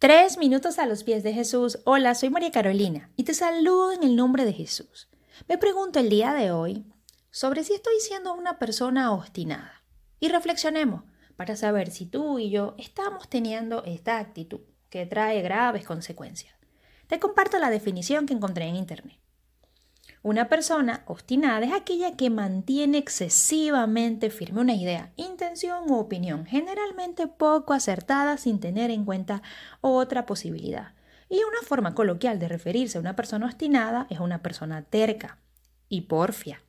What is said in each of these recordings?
Tres minutos a los pies de Jesús. Hola, soy María Carolina y te saludo en el nombre de Jesús. Me pregunto el día de hoy sobre si estoy siendo una persona obstinada. Y reflexionemos para saber si tú y yo estamos teniendo esta actitud que trae graves consecuencias. Te comparto la definición que encontré en Internet. Una persona obstinada es aquella que mantiene excesivamente firme una idea, intención u opinión, generalmente poco acertada sin tener en cuenta otra posibilidad. Y una forma coloquial de referirse a una persona obstinada es una persona terca y porfia.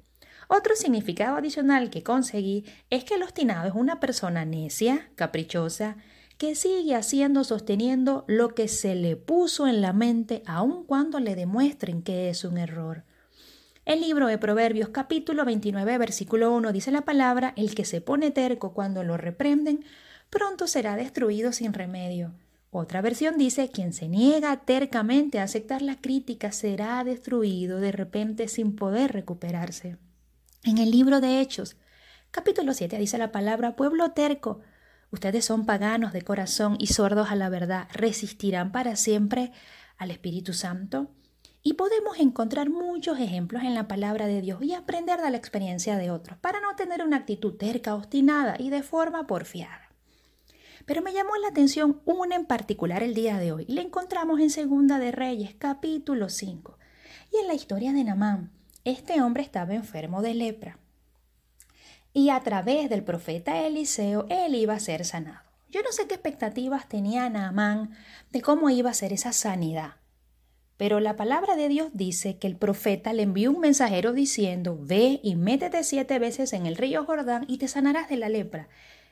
Otro significado adicional que conseguí es que el obstinado es una persona necia, caprichosa, que sigue haciendo, sosteniendo lo que se le puso en la mente aun cuando le demuestren que es un error. El libro de Proverbios capítulo 29 versículo 1 dice la palabra, el que se pone terco cuando lo reprenden, pronto será destruido sin remedio. Otra versión dice, quien se niega tercamente a aceptar la crítica será destruido de repente sin poder recuperarse. En el libro de Hechos, capítulo 7 dice la palabra, pueblo terco, ustedes son paganos de corazón y sordos a la verdad, resistirán para siempre al Espíritu Santo. Y podemos encontrar muchos ejemplos en la palabra de Dios y aprender de la experiencia de otros para no tener una actitud terca, obstinada y de forma porfiada. Pero me llamó la atención una en particular el día de hoy. La encontramos en Segunda de Reyes, capítulo 5. Y en la historia de Namán, este hombre estaba enfermo de lepra. Y a través del profeta Eliseo, él iba a ser sanado. Yo no sé qué expectativas tenía Naamán de cómo iba a ser esa sanidad. Pero la palabra de Dios dice que el profeta le envió un mensajero diciendo, ve y métete siete veces en el río Jordán y te sanarás de la lepra.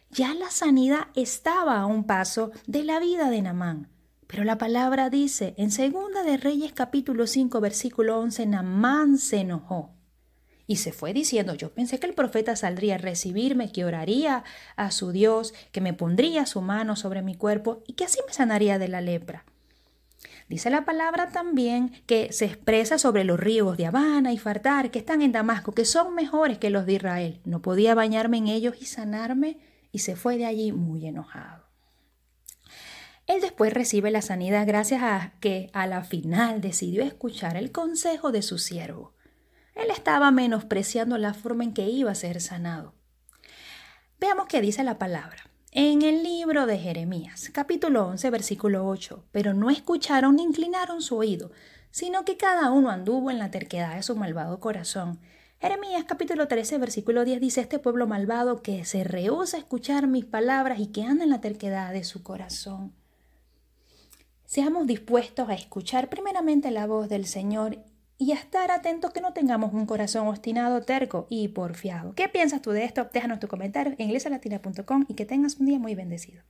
Ya la sanidad estaba a un paso de la vida de Namán. Pero la palabra dice, en Segunda de Reyes capítulo 5 versículo 11, Namán se enojó. Y se fue diciendo, yo pensé que el profeta saldría a recibirme, que oraría a su Dios, que me pondría su mano sobre mi cuerpo y que así me sanaría de la lepra. Dice la palabra también que se expresa sobre los ríos de Habana y Fartar que están en Damasco, que son mejores que los de Israel. No podía bañarme en ellos y sanarme y se fue de allí muy enojado. Él después recibe la sanidad gracias a que a la final decidió escuchar el consejo de su siervo. Él estaba menospreciando la forma en que iba a ser sanado. Veamos qué dice la palabra. En el libro de Jeremías, capítulo 11, versículo 8, pero no escucharon ni inclinaron su oído, sino que cada uno anduvo en la terquedad de su malvado corazón. Jeremías capítulo 13, versículo 10 dice, este pueblo malvado que se rehúsa a escuchar mis palabras y que anda en la terquedad de su corazón. Seamos dispuestos a escuchar primeramente la voz del Señor y a estar atentos que no tengamos un corazón obstinado, terco y porfiado. ¿Qué piensas tú de esto? Déjanos tu comentario en iglesialatina.com y que tengas un día muy bendecido.